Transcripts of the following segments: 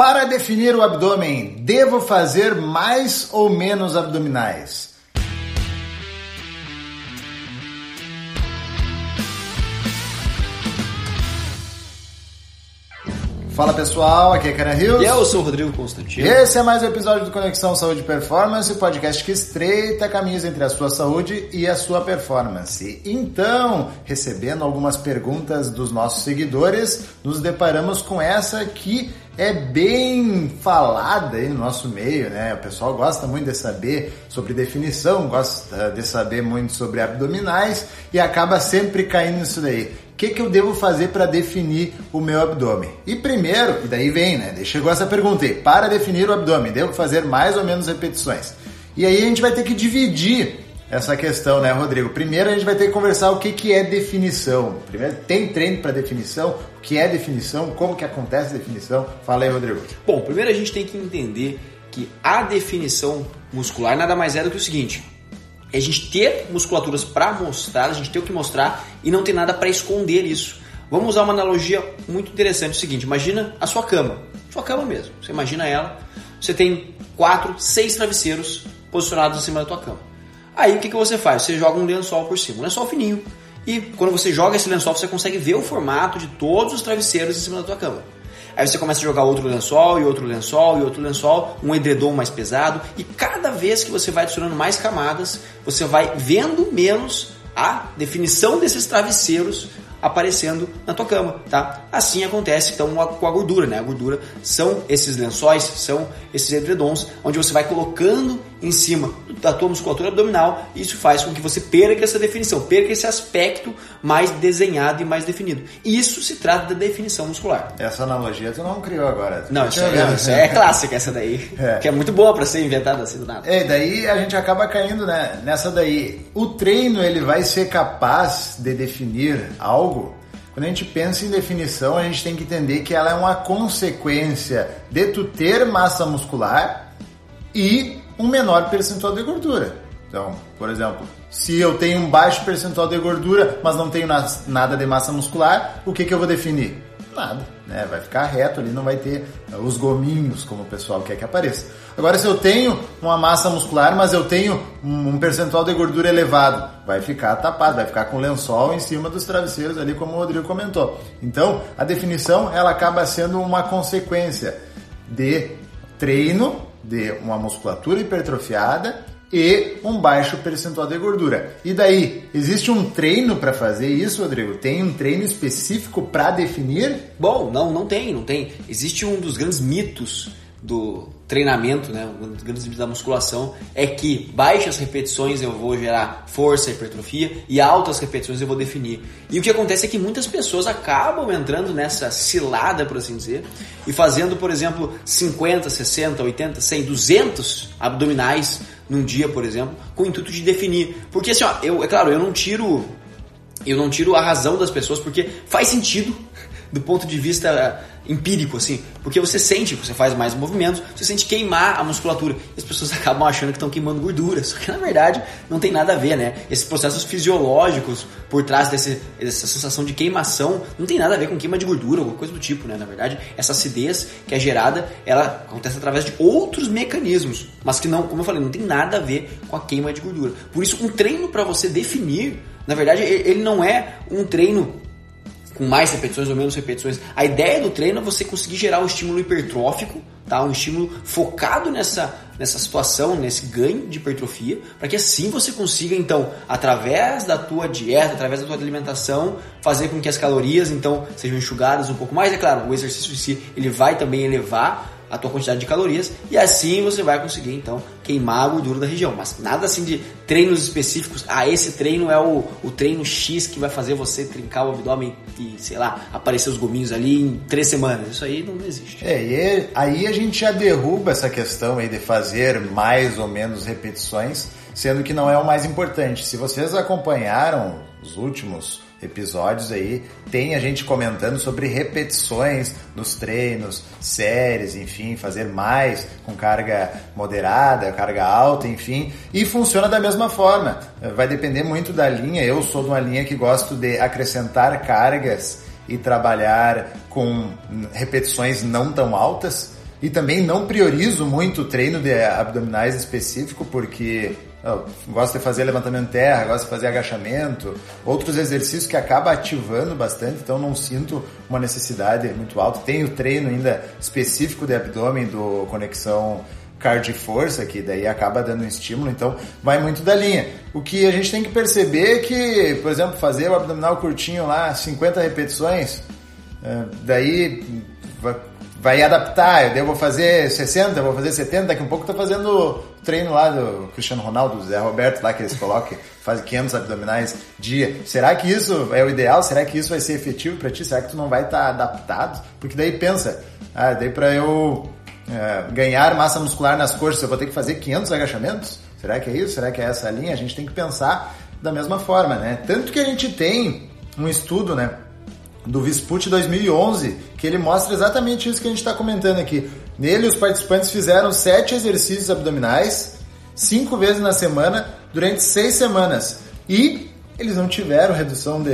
Para definir o abdômen, devo fazer mais ou menos abdominais? Fala pessoal, aqui é Karen Rios. E eu sou o Rodrigo Constantino. Esse é mais um episódio do Conexão Saúde e Performance, o podcast que estreita caminhos entre a sua saúde e a sua performance. Então, recebendo algumas perguntas dos nossos seguidores, nos deparamos com essa que é bem falada aí no nosso meio, né? O pessoal gosta muito de saber sobre definição, gosta de saber muito sobre abdominais e acaba sempre caindo nisso daí que, que eu devo fazer para definir o meu abdômen? E primeiro, e daí vem, né? Chegou essa pergunta aí, para definir o abdômen, devo fazer mais ou menos repetições? E aí a gente vai ter que dividir essa questão, né, Rodrigo? Primeiro a gente vai ter que conversar o que, que é definição. Primeiro, tem treino para definição? O que é definição? Como que acontece a definição? Fala aí, Rodrigo. Bom, primeiro a gente tem que entender que a definição muscular nada mais é do que o seguinte: é a gente ter musculaturas para mostrar, a gente ter o que mostrar e não ter nada para esconder isso. Vamos usar uma analogia muito interessante, é o seguinte, imagina a sua cama, sua cama mesmo, você imagina ela, você tem quatro, seis travesseiros posicionados em cima da tua cama. Aí o que, que você faz? Você joga um lençol por cima, um lençol fininho, e quando você joga esse lençol você consegue ver o formato de todos os travesseiros em cima da tua cama. Aí você começa a jogar outro lençol e outro lençol e outro lençol, um edredom mais pesado, e cada vez que você vai adicionando mais camadas, você vai vendo menos a definição desses travesseiros aparecendo na tua cama, tá? Assim acontece então com a gordura, né? A gordura são esses lençóis, são esses edredons, onde você vai colocando em cima da tua musculatura abdominal isso faz com que você perca essa definição, perca esse aspecto mais desenhado e mais definido. Isso se trata da definição muscular. Essa analogia tu não criou agora. Não, isso é, isso é clássica essa daí, é. que é muito boa para ser inventada assim do nada. É, daí a gente acaba caindo né, nessa daí. O treino ele vai ser capaz de definir algo quando a gente pensa em definição, a gente tem que entender que ela é uma consequência de tu ter massa muscular e um menor percentual de gordura. Então, por exemplo, se eu tenho um baixo percentual de gordura, mas não tenho nada de massa muscular, o que, que eu vou definir? Nada, né? Vai ficar reto ali, não vai ter os gominhos, como o pessoal quer que apareça. Agora, se eu tenho uma massa muscular, mas eu tenho um percentual de gordura elevado, vai ficar tapado, vai ficar com lençol em cima dos travesseiros ali, como o Rodrigo comentou. Então, a definição ela acaba sendo uma consequência de treino de uma musculatura hipertrofiada e um baixo percentual de gordura. E daí, existe um treino para fazer isso, Rodrigo? Tem um treino específico para definir? Bom, não, não tem, não tem. Existe um dos grandes mitos do treinamento, né, um dos grandes da musculação é que baixas repetições eu vou gerar força, hipertrofia e altas repetições eu vou definir. E o que acontece é que muitas pessoas acabam entrando nessa cilada, por assim dizer, e fazendo, por exemplo, 50, 60, 80, 100, 200 abdominais num dia, por exemplo, com o intuito de definir. Porque assim, ó, eu, é claro, eu não tiro eu não tiro a razão das pessoas porque faz sentido do ponto de vista empírico, assim, porque você sente, você faz mais movimentos, você sente queimar a musculatura. E as pessoas acabam achando que estão queimando gordura, só que na verdade não tem nada a ver, né? Esses processos fisiológicos por trás desse, dessa sensação de queimação não tem nada a ver com queima de gordura, alguma coisa do tipo, né? Na verdade, essa acidez que é gerada, ela acontece através de outros mecanismos, mas que não, como eu falei, não tem nada a ver com a queima de gordura. Por isso, um treino para você definir, na verdade, ele não é um treino com mais repetições ou menos repetições. A ideia do treino é você conseguir gerar um estímulo hipertrófico, tá? um estímulo focado nessa, nessa situação, nesse ganho de hipertrofia, para que assim você consiga, então, através da tua dieta, através da tua alimentação, fazer com que as calorias, então, sejam enxugadas um pouco mais. É claro, o exercício em si, ele vai também elevar a tua quantidade de calorias e assim você vai conseguir então queimar a gordura da região. Mas nada assim de treinos específicos. Ah, esse treino é o, o treino X que vai fazer você trincar o abdômen e, sei lá, aparecer os gominhos ali em três semanas. Isso aí não existe. É, e aí a gente já derruba essa questão aí de fazer mais ou menos repetições, sendo que não é o mais importante. Se vocês acompanharam os últimos episódios aí, tem a gente comentando sobre repetições nos treinos, séries, enfim, fazer mais com carga moderada, carga alta, enfim, e funciona da mesma forma. Vai depender muito da linha. Eu sou de uma linha que gosto de acrescentar cargas e trabalhar com repetições não tão altas E também não priorizo muito o treino de abdominais específico, porque eu gosto de fazer levantamento terra, gosto de fazer agachamento, outros exercícios que acaba ativando bastante, então não sinto uma necessidade muito alta. Tenho treino ainda específico de abdômen do conexão cardio força, que daí acaba dando um estímulo, então vai muito da linha. O que a gente tem que perceber é que, por exemplo, fazer o abdominal curtinho lá, 50 repetições, eh, daí vai adaptar, eu vou fazer 60, eu vou fazer 70, daqui a um pouco tô fazendo treino lá do Cristiano Ronaldo, do Zé Roberto lá que eles colocam, faz 500 abdominais dia. Será que isso é o ideal? Será que isso vai ser efetivo para ti? Será que tu não vai estar tá adaptado? Porque daí pensa, ah, daí para eu é, ganhar massa muscular nas coxas, eu vou ter que fazer 500 agachamentos? Será que é isso? Será que é essa linha? A gente tem que pensar da mesma forma, né? Tanto que a gente tem um estudo, né? Do Visput 2011, que ele mostra exatamente isso que a gente está comentando aqui. Nele, os participantes fizeram sete exercícios abdominais, cinco vezes na semana, durante seis semanas. E eles não tiveram redução de,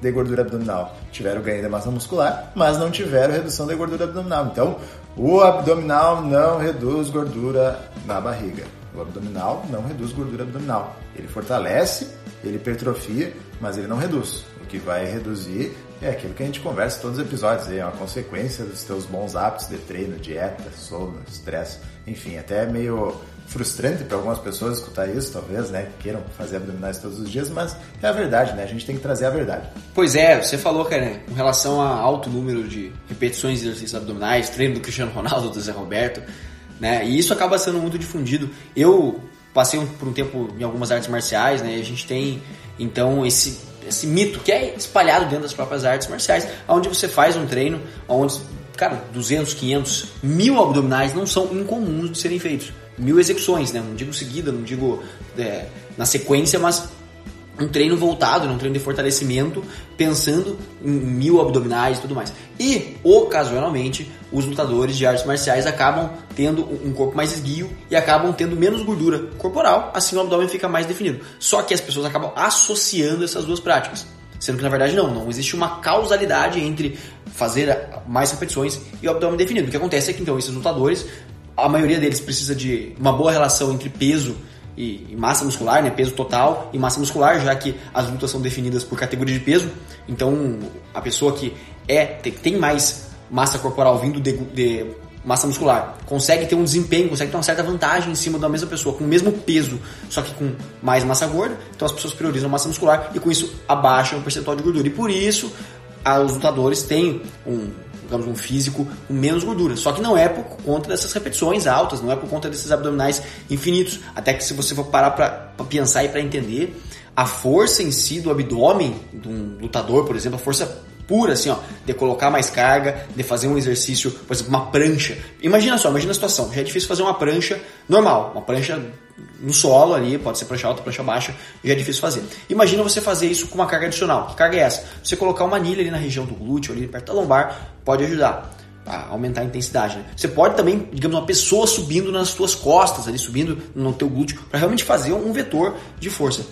de gordura abdominal. Tiveram ganho de massa muscular, mas não tiveram redução de gordura abdominal. Então, o abdominal não reduz gordura na barriga. O abdominal não reduz gordura abdominal. Ele fortalece, ele hipertrofia, mas ele não reduz que vai reduzir é aquilo que a gente conversa em todos os episódios, é uma consequência dos teus bons hábitos de treino, dieta, sono, estresse, enfim, até é meio frustrante para algumas pessoas escutar isso, talvez, né, que queiram fazer abdominais todos os dias, mas é a verdade, né, a gente tem que trazer a verdade. Pois é, você falou, cara, com relação a alto número de repetições de exercícios abdominais, treino do Cristiano Ronaldo, do Zé Roberto, né, e isso acaba sendo muito difundido. Eu passei por um tempo em algumas artes marciais, né, e a gente tem, então, esse esse mito que é espalhado dentro das próprias artes marciais, onde você faz um treino, onde, cara, 200, 500, mil abdominais não são incomuns de serem feitos. Mil execuções, né? Não digo seguida, não digo é, na sequência, mas um treino voltado, né? um treino de fortalecimento, pensando em mil abdominais e tudo mais. E, ocasionalmente, os lutadores de artes marciais acabam tendo um corpo mais esguio e acabam tendo menos gordura corporal, assim o abdômen fica mais definido. Só que as pessoas acabam associando essas duas práticas. Sendo que na verdade não, não existe uma causalidade entre fazer mais repetições e o abdômen definido. O que acontece é que então esses lutadores, a maioria deles precisa de uma boa relação entre peso e, e, massa muscular, né, peso total e massa muscular, já que as lutas são definidas por categoria de peso. Então, a pessoa que é tem mais massa corporal vindo de, de massa muscular consegue ter um desempenho, consegue ter uma certa vantagem em cima da mesma pessoa com o mesmo peso, só que com mais massa gorda. Então as pessoas priorizam massa muscular e com isso abaixam o percentual de gordura. E por isso os lutadores têm um digamos, um físico com menos gordura. Só que não é por conta dessas repetições altas, não é por conta desses abdominais infinitos. Até que se você for parar para pensar e para entender, a força em si do abdômen de um lutador, por exemplo, a força pura, assim, ó, de colocar mais carga, de fazer um exercício, por exemplo, uma prancha. Imagina só, imagina a situação, já é difícil fazer uma prancha normal, uma prancha no solo ali, pode ser prancha alta, prancha baixa, já é difícil fazer. Imagina você fazer isso com uma carga adicional. Que carga é essa? Você colocar uma anilha ali na região do glúteo, ali perto da lombar, pode ajudar a aumentar a intensidade. Né? Você pode também, digamos, uma pessoa subindo nas tuas costas, ali subindo no teu glúteo, para realmente fazer um vetor de força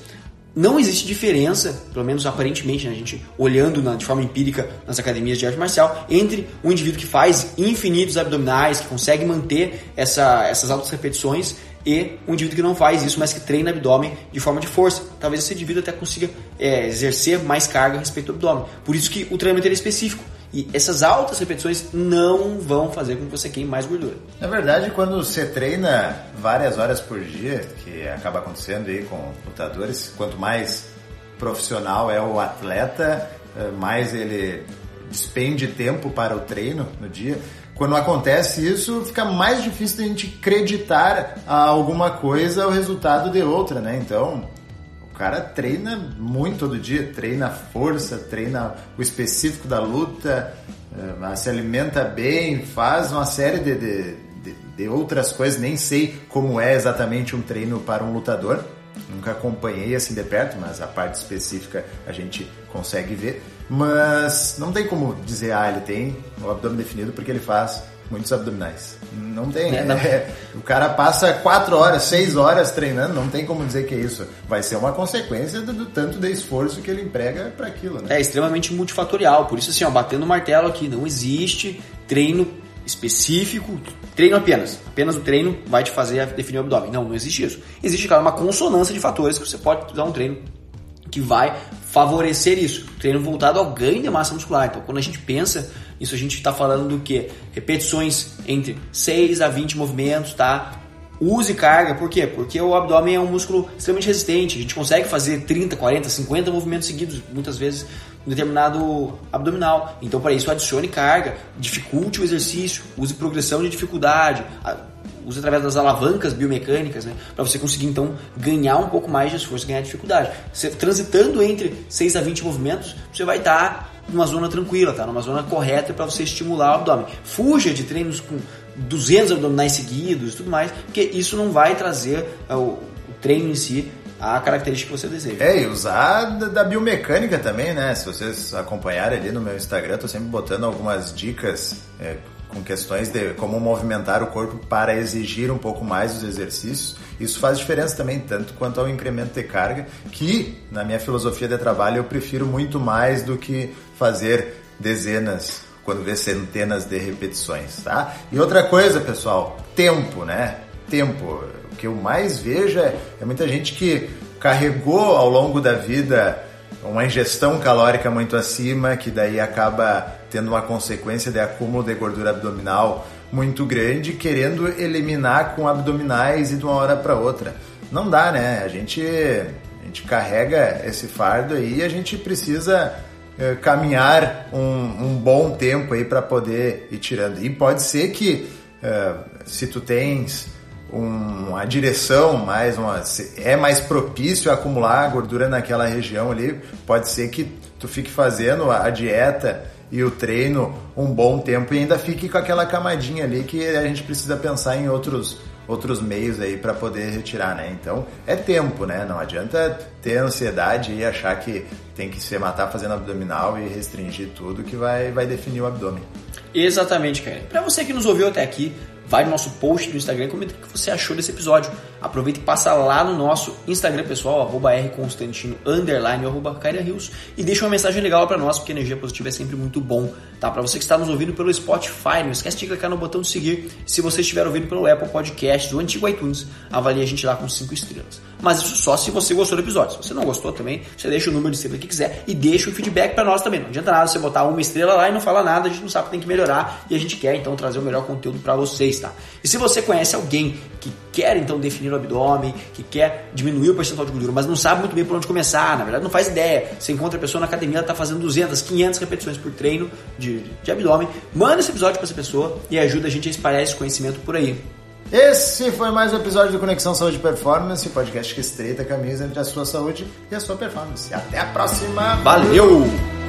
não existe diferença, pelo menos aparentemente, né, a gente olhando na, de forma empírica nas academias de arte marcial, entre um indivíduo que faz infinitos abdominais, que consegue manter essa, essas altas repetições, e um indivíduo que não faz isso, mas que treina abdômen de forma de força. Talvez esse indivíduo até consiga é, exercer mais carga a respeito do abdômen. Por isso que o treinamento é específico. E essas altas repetições não vão fazer com que você queime mais gordura. Na verdade, quando você treina várias horas por dia, que acaba acontecendo aí com lutadores, quanto mais profissional é o atleta, eh, mais ele despende tempo para o treino no dia. Quando acontece isso, fica mais difícil a gente acreditar a alguma coisa o resultado de outra, né? Então, cara treina muito todo dia, treina força, treina o específico da luta, uh, se alimenta bem, faz uma série de, de, de, de, outras coisas. Nem sei como é exatamente um treino para um lutador. Nunca acompanhei assim de perto, mas a parte específica a gente consegue ver. Mas não tem como dizer, ah, ele tem o abdômen definido porque ele faz muitos abdominais. Não tem. É, não. É, o cara passa quatro horas, seis horas treinando, não tem como dizer que é isso. Vai ser uma consequência do, do tanto de esforço que ele emprega para aquilo, né? É extremamente multifatorial. Por isso, assim, ó, batendo o martelo aqui, não existe treino específico, treino apenas. Apenas o treino vai te fazer definir o abdômen. Não, não existe isso. Existe, claro, uma consonância de fatores que você pode usar um treino que vai favorecer isso. Treino voltado ao ganho de massa muscular. Então, quando a gente pensa isso, a gente está falando do que? Repetições entre 6 a 20 movimentos, tá? Use carga, por quê? Porque o abdômen é um músculo extremamente resistente. A gente consegue fazer 30, 40, 50 movimentos seguidos, muitas vezes um determinado abdominal. Então, para isso, adicione carga, dificulte o exercício, use progressão de dificuldade, use através das alavancas biomecânicas, né, para você conseguir então ganhar um pouco mais de esforço, ganhar dificuldade. Você, transitando entre 6 a 20 movimentos, você vai estar tá numa zona tranquila, tá? numa zona correta para você estimular o abdômen. Fuja de treinos com 200 abdominais seguidos e tudo mais, porque isso não vai trazer uh, o, treino em si a característica que você deseja. É, e usar da, biomecânica também, né? Se vocês acompanharem ali no meu Instagram, tô sempre botando algumas dicas é, com questões de como movimentar o corpo para exigir um pouco mais dos exercícios. Isso faz diferença também, tanto quanto ao incremento de carga, que na minha filosofia de trabalho eu prefiro muito mais do que fazer dezenas quando vê centenas de repetições, tá? E outra coisa, pessoal, tempo, né? Tempo. O que eu mais vejo é, é muita gente que carregou ao longo da vida uma ingestão calórica muito acima, que daí acaba tendo uma consequência de acúmulo de gordura abdominal muito grande, querendo eliminar com abdominais e de uma hora para outra. Não dá, né? A gente, a gente carrega esse fardo aí e a gente precisa é, caminhar um, um, bom tempo aí para poder ir tirando. E pode ser que é, se tu tens um, uma direção mais uma, é mais propício a acumular gordura naquela região ali, pode ser que tu fique fazendo a dieta e o treino um bom tempo e ainda fique com aquela camadinha ali que a gente precisa pensar em outros outros meios aí para poder retirar, né? Então é tempo, né? Não adianta ter ansiedade e achar que tem que se matar fazendo abdominal e restringir tudo que vai, vai definir o abdômen. Exatamente, cara. Para você que nos ouviu até aqui, vai no nosso post do Instagram e comenta o que você achou desse episódio. Aproveita e passa lá no nosso Instagram pessoal, arroba rconstantino, underline, arroba Rios, e deixa uma mensagem legal para nós, porque energia positiva é sempre muito bom, tá? Para você que está nos ouvindo pelo Spotify, não esquece de clicar no botão de seguir. Se você estiver ouvindo pelo Apple Podcasts, do antigo iTunes, avalie a gente lá com 5 estrelas. Mas isso só se você gostou do episódio. Se você não gostou também, você deixa o número de estrela que quiser e deixa o feedback para nós também. Não adianta nada você botar uma estrela lá e não falar nada, a gente não sabe que tem que melhorar e a gente quer então trazer o melhor conteúdo para vocês tá? E se você conhece alguém que quer então definir o abdômen, que quer diminuir o percentual de gordura, mas não sabe muito bem por onde começar, na verdade não faz ideia. Você encontra a pessoa na academia, ela está fazendo 200, 500 repetições por treino de, de abdômen, manda esse episódio para essa pessoa e ajuda a gente a espalhar esse conhecimento por aí. Esse foi mais um episódio do Conexão Saúde e Performance, podcast que estreita a camisa entre a sua saúde e a sua performance. Até a próxima! Valeu!